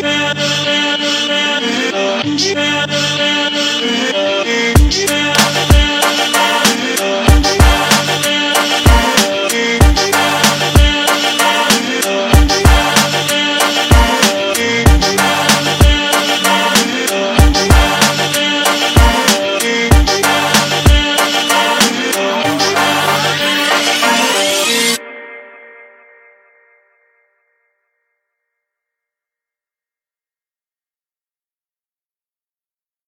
Yeah.